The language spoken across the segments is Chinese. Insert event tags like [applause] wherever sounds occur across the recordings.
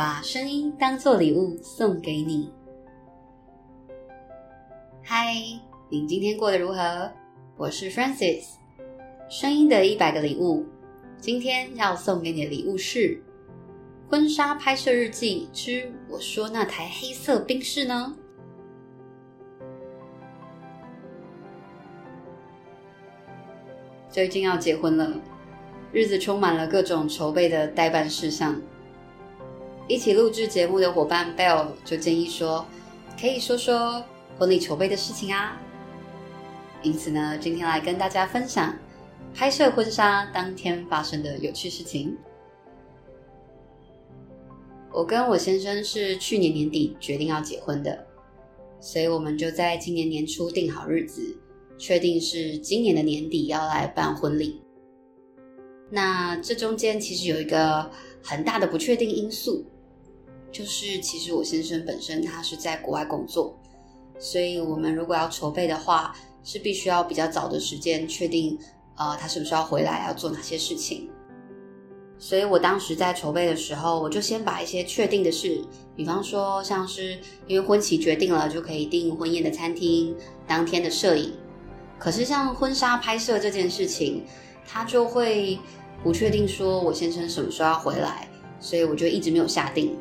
把声音当做礼物送给你。嗨，你今天过得如何？我是 Francis，声音的一百个礼物。今天要送给你的礼物是婚纱拍摄日记之我说那台黑色冰室呢？最近要结婚了，日子充满了各种筹备的待办事项。一起录制节目的伙伴 Bell 就建议说，可以说说婚礼筹备的事情啊。因此呢，今天来跟大家分享拍摄婚纱当天发生的有趣事情。我跟我先生是去年年底决定要结婚的，所以我们就在今年年初定好日子。确定是今年的年底要来办婚礼，那这中间其实有一个很大的不确定因素，就是其实我先生本身他是在国外工作，所以我们如果要筹备的话，是必须要比较早的时间确定，呃，他是不是要回来，要做哪些事情。所以我当时在筹备的时候，我就先把一些确定的事，比方说像是因为婚期决定了，就可以订婚宴的餐厅，当天的摄影。可是像婚纱拍摄这件事情，他就会不确定说我先生什么时候要回来，所以我就一直没有下定。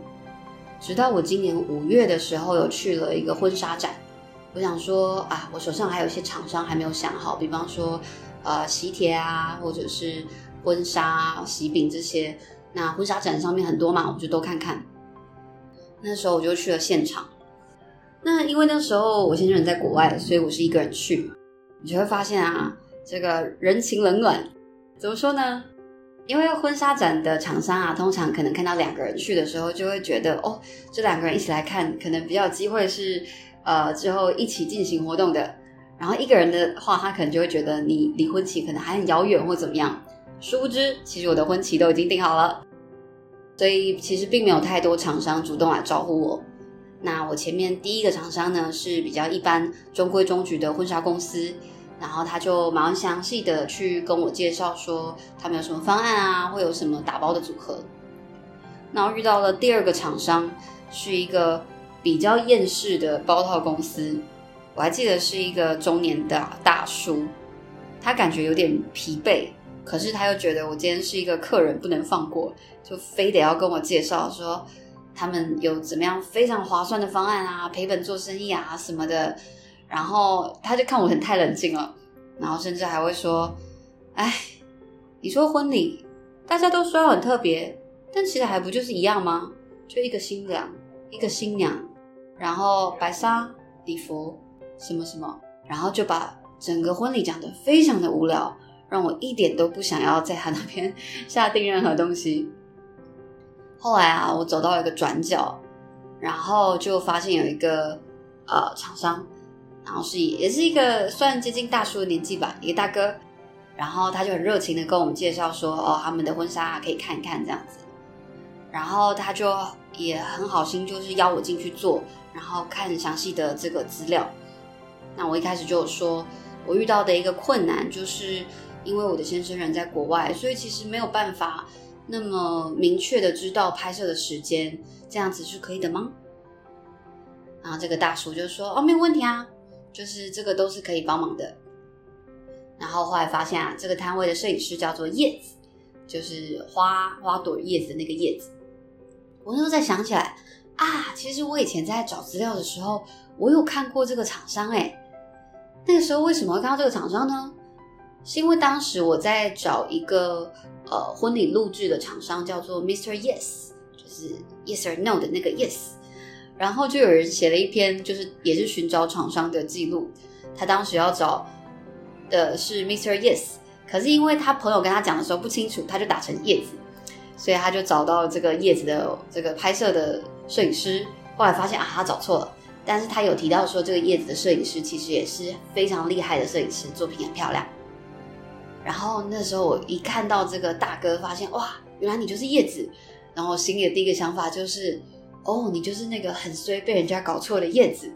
直到我今年五月的时候有去了一个婚纱展，我想说啊，我手上还有一些厂商还没有想好，比方说呃喜帖啊，或者是婚纱喜饼这些。那婚纱展上面很多嘛，我就都看看。那时候我就去了现场。那因为那时候我先生人在国外，所以我是一个人去。你就会发现啊，这个人情冷暖，怎么说呢？因为婚纱展的厂商啊，通常可能看到两个人去的时候，就会觉得哦，这两个人一起来看，可能比较有机会是呃之后一起进行活动的。然后一个人的话，他可能就会觉得你离婚期可能还很遥远或怎么样。殊不知，其实我的婚期都已经定好了，所以其实并没有太多厂商主动来招呼我。那我前面第一个厂商呢，是比较一般、中规中矩的婚纱公司，然后他就蛮详细的去跟我介绍说他们有什么方案啊，会有什么打包的组合。然后遇到了第二个厂商，是一个比较厌世的包套公司，我还记得是一个中年的大叔，他感觉有点疲惫，可是他又觉得我今天是一个客人，不能放过，就非得要跟我介绍说。他们有怎么样非常划算的方案啊，赔本做生意啊什么的，然后他就看我很太冷静了，然后甚至还会说：“哎，你说婚礼大家都说很特别，但其实还不就是一样吗？就一个新娘，一个新娘，然后白纱礼服什么什么，然后就把整个婚礼讲得非常的无聊，让我一点都不想要在他那边 [laughs] 下定任何东西。”后来啊，我走到一个转角，然后就发现有一个呃厂商，然后是也是一个算接近大叔的年纪吧，一个大哥，然后他就很热情的跟我们介绍说，哦，他们的婚纱可以看一看这样子，然后他就也很好心，就是邀我进去坐，然后看详细的这个资料。那我一开始就说，我遇到的一个困难，就是因为我的先生人在国外，所以其实没有办法。那么明确的知道拍摄的时间，这样子是可以的吗？然后这个大叔就说：“哦，没有问题啊，就是这个都是可以帮忙的。”然后后来发现啊，这个摊位的摄影师叫做叶子，就是花花朵叶子的那个叶子。我那时候在想起来啊，其实我以前在找资料的时候，我有看过这个厂商诶。那个时候为什么会看到这个厂商呢？是因为当时我在找一个。呃，婚礼录制的厂商叫做 Mr. Yes，就是 Yes or No 的那个 Yes，然后就有人写了一篇，就是也是寻找厂商的记录。他当时要找的是 Mr. Yes，可是因为他朋友跟他讲的时候不清楚，他就打成叶子，所以他就找到这个叶子的这个拍摄的摄影师。后来发现啊，他找错了，但是他有提到说这个叶子的摄影师其实也是非常厉害的摄影师，作品很漂亮。然后那时候我一看到这个大哥，发现哇，原来你就是叶子。然后心里的第一个想法就是，哦，你就是那个很衰被人家搞错的叶子。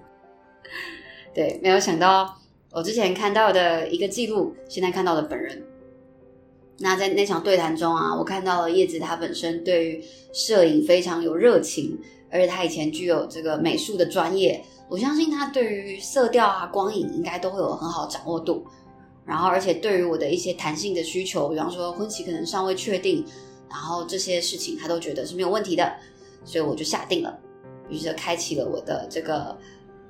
对，没有想到我之前看到的一个记录，现在看到的本人。那在那场对谈中啊，我看到了叶子他本身对于摄影非常有热情，而且他以前具有这个美术的专业，我相信他对于色调啊、光影应该都会有很好掌握度。然后，而且对于我的一些弹性的需求，比方说婚期可能尚未确定，然后这些事情他都觉得是没有问题的，所以我就下定了，于是开启了我的这个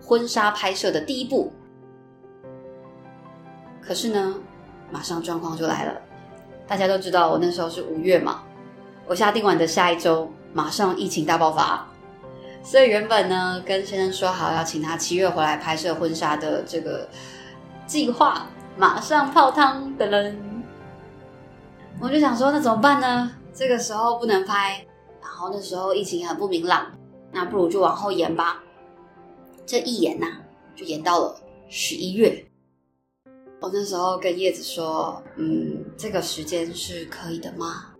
婚纱拍摄的第一步。可是呢，马上状况就来了。大家都知道，我那时候是五月嘛，我下定完的下一周，马上疫情大爆发，所以原本呢，跟先生说好要请他七月回来拍摄婚纱的这个计划，马上泡汤的人，我就想说，那怎么办呢？这个时候不能拍，然后那时候疫情也很不明朗，那不如就往后延吧。这一延呐、啊，就延到了十一月。我那时候跟叶子说：“嗯，这个时间是可以的吗？”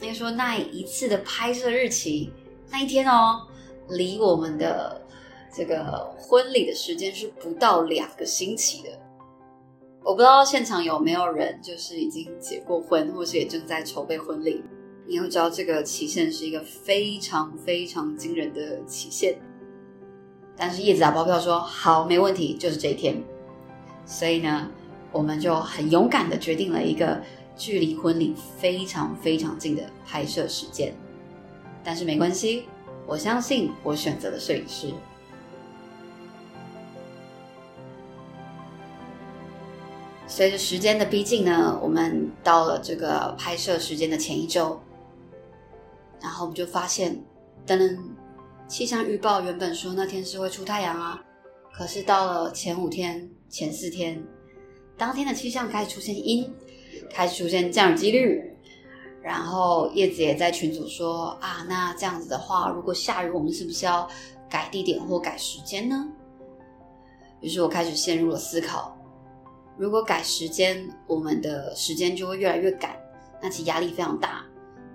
他说：“那一次的拍摄日期那一天哦，离我们的这个婚礼的时间是不到两个星期的。我不知道现场有没有人就是已经结过婚，或是也正在筹备婚礼。你会知道这个期限是一个非常非常惊人的期限。但是叶子打包票说好，没问题，就是这一天。”所以呢，我们就很勇敢的决定了一个距离婚礼非常非常近的拍摄时间。但是没关系，我相信我选择了摄影师。随着时间的逼近呢，我们到了这个拍摄时间的前一周，然后我们就发现，噔噔，气象预报原本说那天是会出太阳啊，可是到了前五天。前四天，当天的气象开始出现阴，开始出现降雨几率，然后叶子也在群组说啊，那这样子的话，如果下雨，我们是不是要改地点或改时间呢？于是我开始陷入了思考，如果改时间，我们的时间就会越来越赶，那其压力非常大，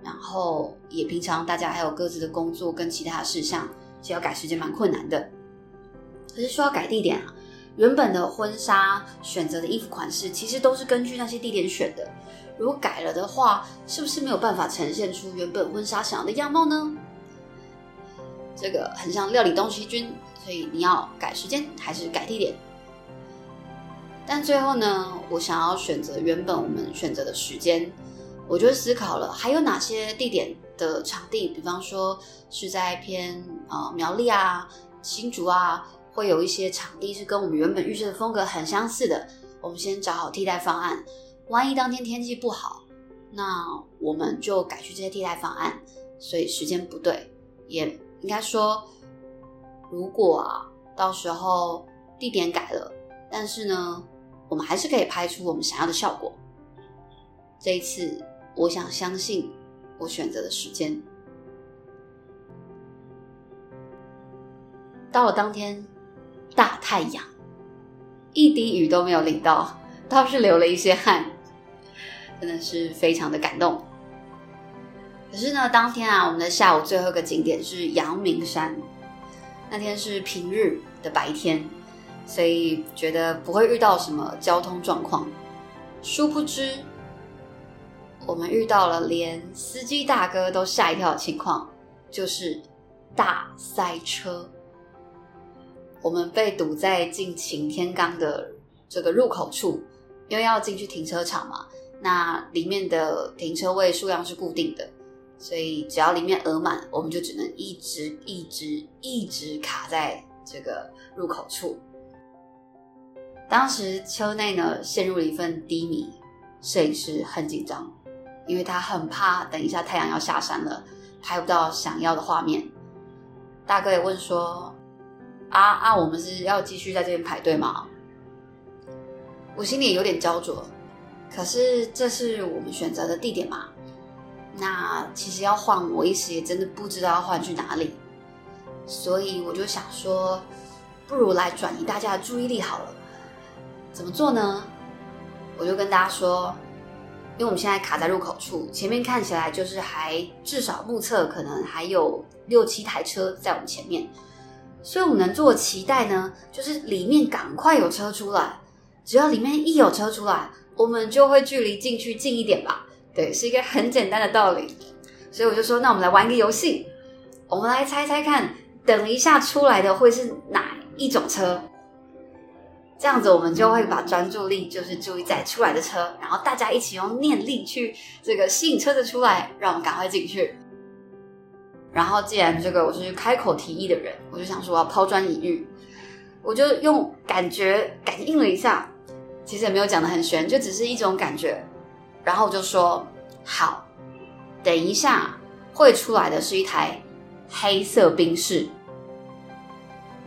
然后也平常大家还有各自的工作跟其他的事项，其实要改时间蛮困难的。可是说要改地点啊。原本的婚纱选择的衣服款式，其实都是根据那些地点选的。如果改了的话，是不是没有办法呈现出原本婚纱想要的样貌呢？这个很像料理东西君，所以你要改时间还是改地点？但最后呢，我想要选择原本我们选择的时间，我就思考了还有哪些地点的场地，比方说是在偏呃苗栗啊、新竹啊。会有一些场地是跟我们原本预设的风格很相似的，我们先找好替代方案。万一当天天气不好，那我们就改去这些替代方案。所以时间不对，也应该说，如果啊到时候地点改了，但是呢，我们还是可以拍出我们想要的效果。这一次，我想相信我选择的时间。到了当天。大太阳，一滴雨都没有淋到，倒是流了一些汗，真的是非常的感动。可是呢，当天啊，我们的下午最后一个景点是阳明山，那天是平日的白天，所以觉得不会遇到什么交通状况。殊不知，我们遇到了连司机大哥都吓一跳的情况，就是大塞车。我们被堵在进擎天岗的这个入口处，因为要进去停车场嘛，那里面的停车位数量是固定的，所以只要里面额满，我们就只能一直一直一直卡在这个入口处。当时车内呢陷入了一份低迷，摄影师很紧张，因为他很怕等一下太阳要下山了，拍不到想要的画面。大哥也问说。啊啊！我们是要继续在这边排队吗？我心里有点焦灼，可是这是我们选择的地点嘛？那其实要换，我一时也真的不知道要换去哪里，所以我就想说，不如来转移大家的注意力好了。怎么做呢？我就跟大家说，因为我们现在卡在入口处，前面看起来就是还至少目测可能还有六七台车在我们前面。所以我们能做的期待呢，就是里面赶快有车出来。只要里面一有车出来，我们就会距离进去近一点吧。对，是一个很简单的道理。所以我就说，那我们来玩个游戏，我们来猜猜看，等一下出来的会是哪一种车？这样子我们就会把专注力就是注意在出来的车，然后大家一起用念力去这个吸引车子出来，让我们赶快进去。然后既然这个我是开口提议的人，我就想说我要抛砖引玉，我就用感觉感应了一下，其实也没有讲得很玄，就只是一种感觉。然后我就说好，等一下会出来的是一台黑色宾士。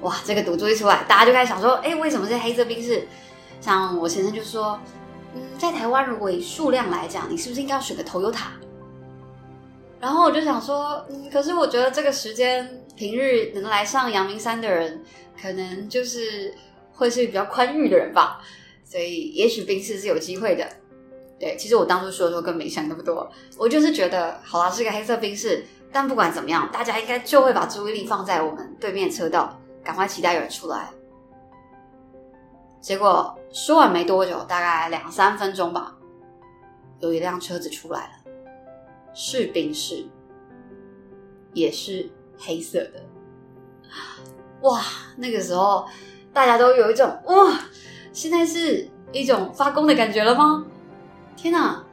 哇，这个赌注一出来，大家就开始想说，哎，为什么是黑色宾士？像我先生就说，嗯，在台湾如果以数量来讲，你是不是应该要选个 Toyota？然后我就想说，嗯，可是我觉得这个时间平日能来上阳明山的人，可能就是会是比较宽裕的人吧，所以也许宾士是有机会的。对，其实我当初说的时候更没想那么多，我就是觉得，好啦，是个黑色宾士，但不管怎么样，大家应该就会把注意力放在我们对面车道。赶快期待有人出来，结果说完没多久，大概两三分钟吧，有一辆车子出来了，是宾士，也是黑色的。哇，那个时候大家都有一种哇，现在是一种发功的感觉了吗？天哪！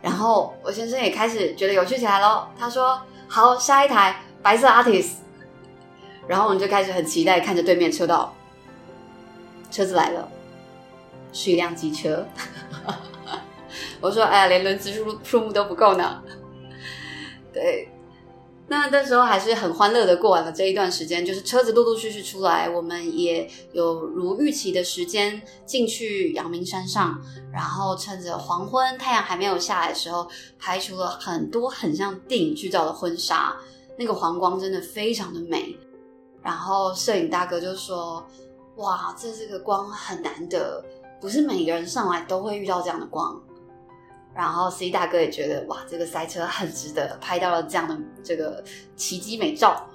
然后我先生也开始觉得有趣起来咯，他说：“好，下一台白色 Artis。”然后我们就开始很期待看着对面车道，车子来了，是一辆机车。[laughs] 我说：“哎呀，连轮子数数目都不够呢。”对，那那时候还是很欢乐的过完了这一段时间，就是车子陆陆续续出来，我们也有如预期的时间进去阳明山上，然后趁着黄昏太阳还没有下来的时候，拍出了很多很像电影剧照的婚纱，那个黄光真的非常的美。然后摄影大哥就说：“哇，这这个光很难得，不是每个人上来都会遇到这样的光。”然后 C 大哥也觉得：“哇，这个赛车很值得，拍到了这样的这个奇迹美照。”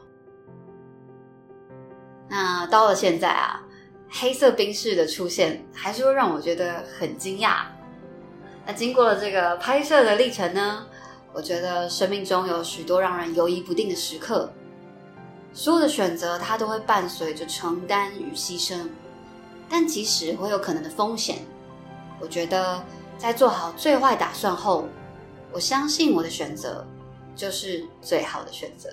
那到了现在啊，黑色冰室的出现还是会让我觉得很惊讶。那经过了这个拍摄的历程呢，我觉得生命中有许多让人犹疑不定的时刻。所有的选择，它都会伴随着承担与牺牲，但即使会有可能的风险，我觉得在做好最坏打算后，我相信我的选择就是最好的选择。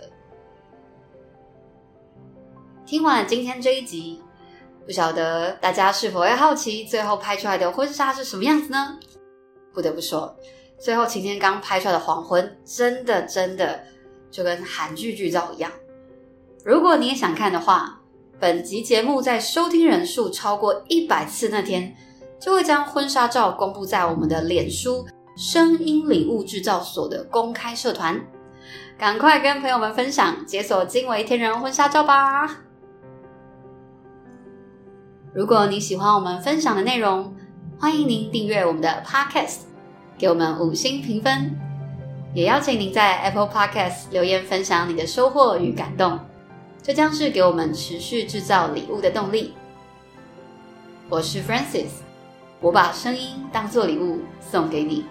听完了今天这一集，不晓得大家是否会好奇最后拍出来的婚纱是什么样子呢？不得不说，最后晴天刚拍出来的黄昏，真的真的就跟韩剧剧照一样。如果你也想看的话，本集节目在收听人数超过一百次那天，就会将婚纱照公布在我们的脸书“声音礼物制造所”的公开社团。赶快跟朋友们分享，解锁惊为天人婚纱照吧！如果你喜欢我们分享的内容，欢迎您订阅我们的 Podcast，给我们五星评分，也邀请您在 Apple Podcast 留言分享你的收获与感动。这将是给我们持续制造礼物的动力。我是 Francis，我把声音当做礼物送给你。